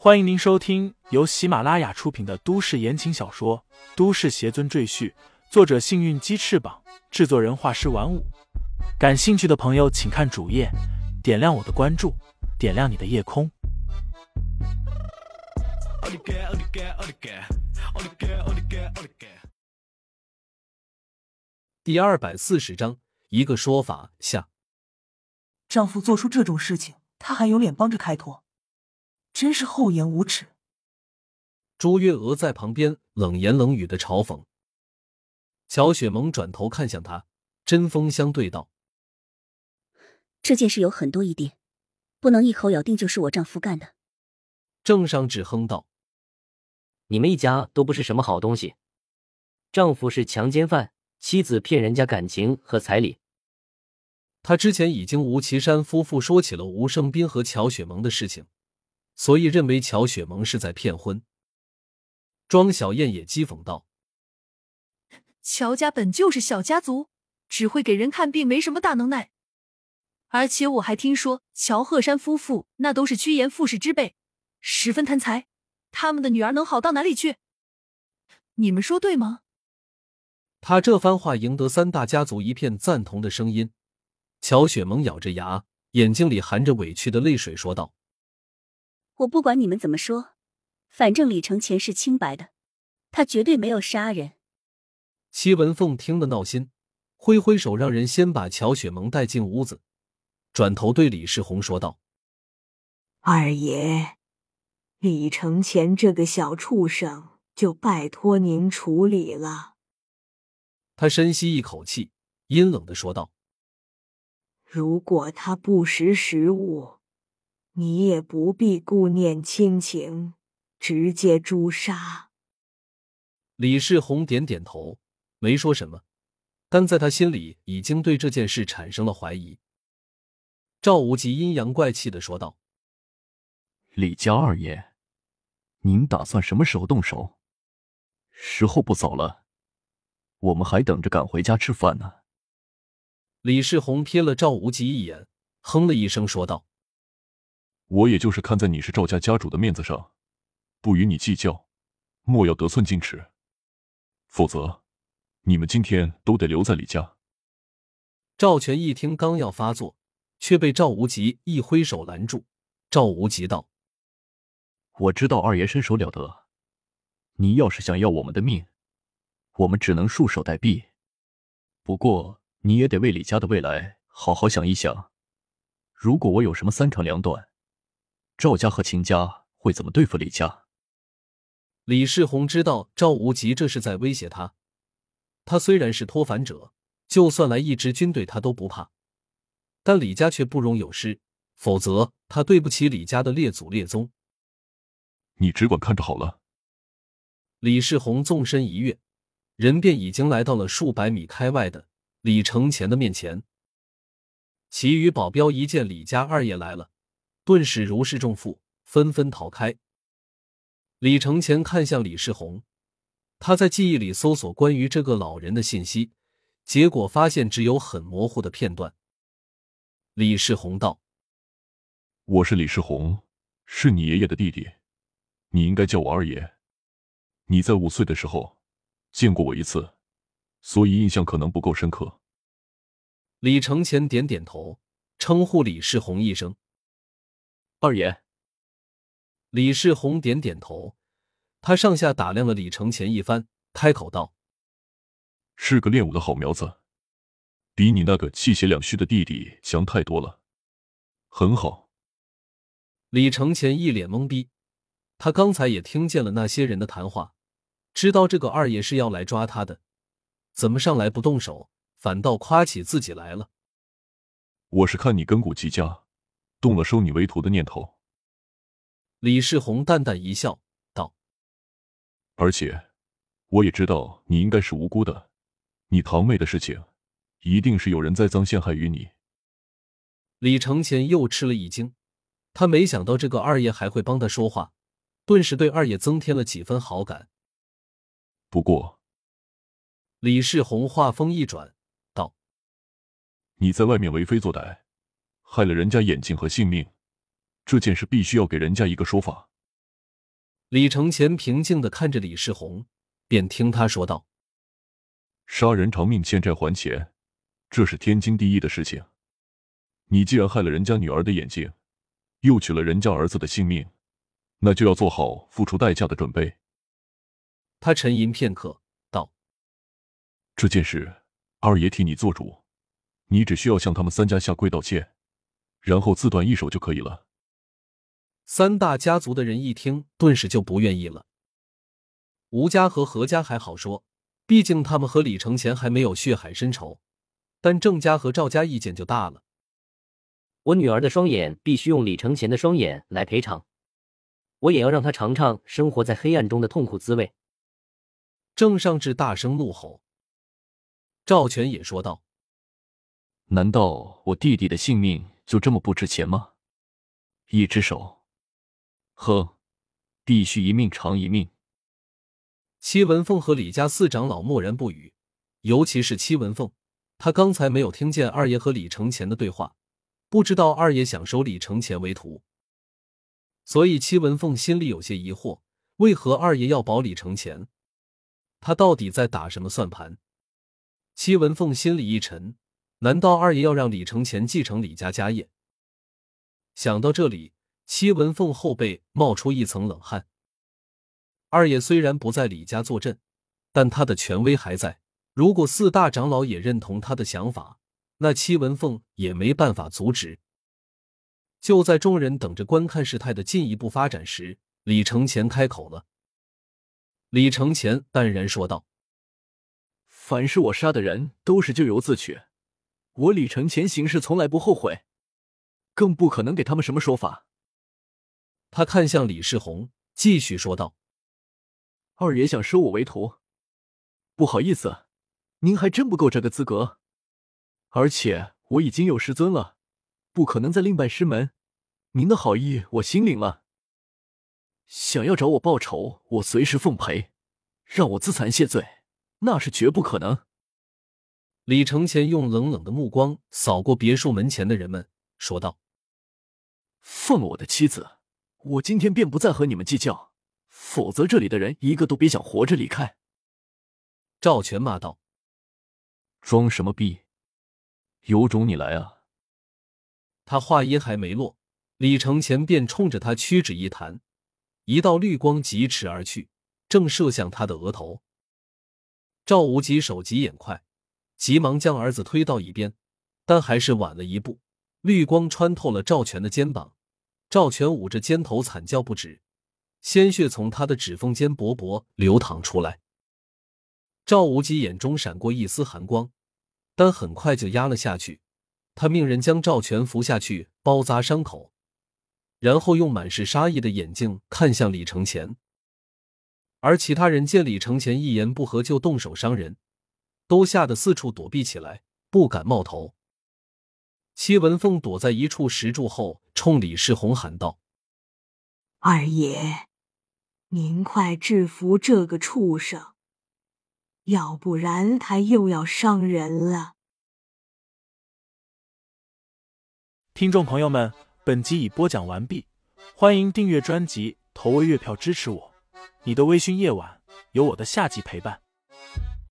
欢迎您收听由喜马拉雅出品的都市言情小说《都市邪尊赘婿》，作者：幸运鸡翅膀，制作人：画师玩五。感兴趣的朋友，请看主页，点亮我的关注，点亮你的夜空。第二百四十章，一个说法下，丈夫做出这种事情，他还有脸帮着开脱？真是厚颜无耻！朱月娥在旁边冷言冷语的嘲讽。乔雪萌转头看向他，针锋相对道：“这件事有很多疑点，不能一口咬定就是我丈夫干的。”郑尚志哼道：“你们一家都不是什么好东西，丈夫是强奸犯，妻子骗人家感情和彩礼。”他之前已经吴岐山夫妇说起了吴胜斌和乔雪萌的事情。所以认为乔雪萌是在骗婚。庄小燕也讥讽道：“乔家本就是小家族，只会给人看病，没什么大能耐。而且我还听说乔鹤山夫妇那都是趋炎附势之辈，十分贪财，他们的女儿能好到哪里去？你们说对吗？”他这番话赢得三大家族一片赞同的声音。乔雪萌咬着牙，眼睛里含着委屈的泪水，说道。我不管你们怎么说，反正李承前是清白的，他绝对没有杀人。戚文凤听得闹心，挥挥手让人先把乔雪萌带进屋子，转头对李世宏说道：“二爷，李承前这个小畜生就拜托您处理了。”他深吸一口气，阴冷的说道：“如果他不识时务。”你也不必顾念亲情，直接诛杀。李世宏点点头，没说什么，但在他心里已经对这件事产生了怀疑。赵无极阴阳怪气的说道：“李家二爷，您打算什么时候动手？时候不早了，我们还等着赶回家吃饭呢。”李世宏瞥了赵无极一眼，哼了一声，说道。我也就是看在你是赵家家主的面子上，不与你计较，莫要得寸进尺，否则你们今天都得留在李家。赵全一听，刚要发作，却被赵无极一挥手拦住。赵无极道：“我知道二爷身手了得，你要是想要我们的命，我们只能束手待毙。不过你也得为李家的未来好好想一想。如果我有什么三长两短，”赵家和秦家会怎么对付李家？李世宏知道赵无极这是在威胁他。他虽然是脱凡者，就算来一支军队他都不怕，但李家却不容有失，否则他对不起李家的列祖列宗。你只管看着好了。李世宏纵身一跃，人便已经来到了数百米开外的李承前的面前。其余保镖一见李家二爷来了。顿时如释重负，纷纷逃开。李承前看向李世宏，他在记忆里搜索关于这个老人的信息，结果发现只有很模糊的片段。李世宏道：“我是李世宏，是你爷爷的弟弟，你应该叫我二爷。你在五岁的时候见过我一次，所以印象可能不够深刻。”李承前点点头，称呼李世宏一声。二爷，李世宏点点头，他上下打量了李承前一番，开口道：“是个练武的好苗子，比你那个气血两虚的弟弟强太多了，很好。”李承前一脸懵逼，他刚才也听见了那些人的谈话，知道这个二爷是要来抓他的，怎么上来不动手，反倒夸起自己来了？我是看你根骨极佳。动了收你为徒的念头，李世宏淡淡一笑，道：“而且，我也知道你应该是无辜的，你堂妹的事情，一定是有人栽赃陷害于你。”李承前又吃了一惊，他没想到这个二爷还会帮他说话，顿时对二爷增添了几分好感。不过，李世宏话锋一转，道：“你在外面为非作歹。”害了人家眼睛和性命，这件事必须要给人家一个说法。李承前平静的看着李世宏，便听他说道：“杀人偿命，欠债还钱，这是天经地义的事情。你既然害了人家女儿的眼睛，又取了人家儿子的性命，那就要做好付出代价的准备。”他沉吟片刻，道：“这件事，二爷替你做主，你只需要向他们三家下跪道歉，然后自断一手就可以了。”三大家族的人一听，顿时就不愿意了。吴家和何家还好说，毕竟他们和李承前还没有血海深仇，但郑家和赵家意见就大了。我女儿的双眼必须用李承前的双眼来赔偿，我也要让她尝尝生活在黑暗中的痛苦滋味。郑尚志大声怒吼。赵全也说道：“难道我弟弟的性命就这么不值钱吗？一只手。”呵，必须一命偿一命。戚文凤和李家四长老默然不语，尤其是戚文凤，他刚才没有听见二爷和李承前的对话，不知道二爷想收李承前为徒，所以戚文凤心里有些疑惑：为何二爷要保李承前？他到底在打什么算盘？戚文凤心里一沉，难道二爷要让李承前继承李家家业？想到这里。戚文凤后背冒出一层冷汗。二爷虽然不在李家坐镇，但他的权威还在。如果四大长老也认同他的想法，那戚文凤也没办法阻止。就在众人等着观看事态的进一步发展时，李承前开口了。李承前淡然说道：“凡是我杀的人，都是咎由自取。我李承前行事从来不后悔，更不可能给他们什么说法。”他看向李世宏，继续说道：“二爷想收我为徒，不好意思，您还真不够这个资格。而且我已经有师尊了，不可能再另拜师门。您的好意我心领了。想要找我报仇，我随时奉陪；让我自惭谢罪，那是绝不可能。”李承前用冷冷的目光扫过别墅门前的人们，说道：“放了我的妻子。”我今天便不再和你们计较，否则这里的人一个都别想活着离开。”赵全骂道。“装什么逼？有种你来啊！”他话音还没落，李承前便冲着他屈指一弹，一道绿光疾驰而去，正射向他的额头。赵无极手疾眼快，急忙将儿子推到一边，但还是晚了一步，绿光穿透了赵全的肩膀。赵全捂着肩头惨叫不止，鲜血从他的指缝间薄薄流淌出来。赵无极眼中闪过一丝寒光，但很快就压了下去。他命人将赵全扶下去，包扎伤口，然后用满是杀意的眼睛看向李承前。而其他人见李承前一言不合就动手伤人，都吓得四处躲避起来，不敢冒头。戚文凤躲在一处石柱后。冲李世宏喊道：“二爷，您快制服这个畜生，要不然他又要伤人了。”听众朋友们，本集已播讲完毕，欢迎订阅专辑，投喂月票支持我。你的微醺夜晚，有我的下集陪伴。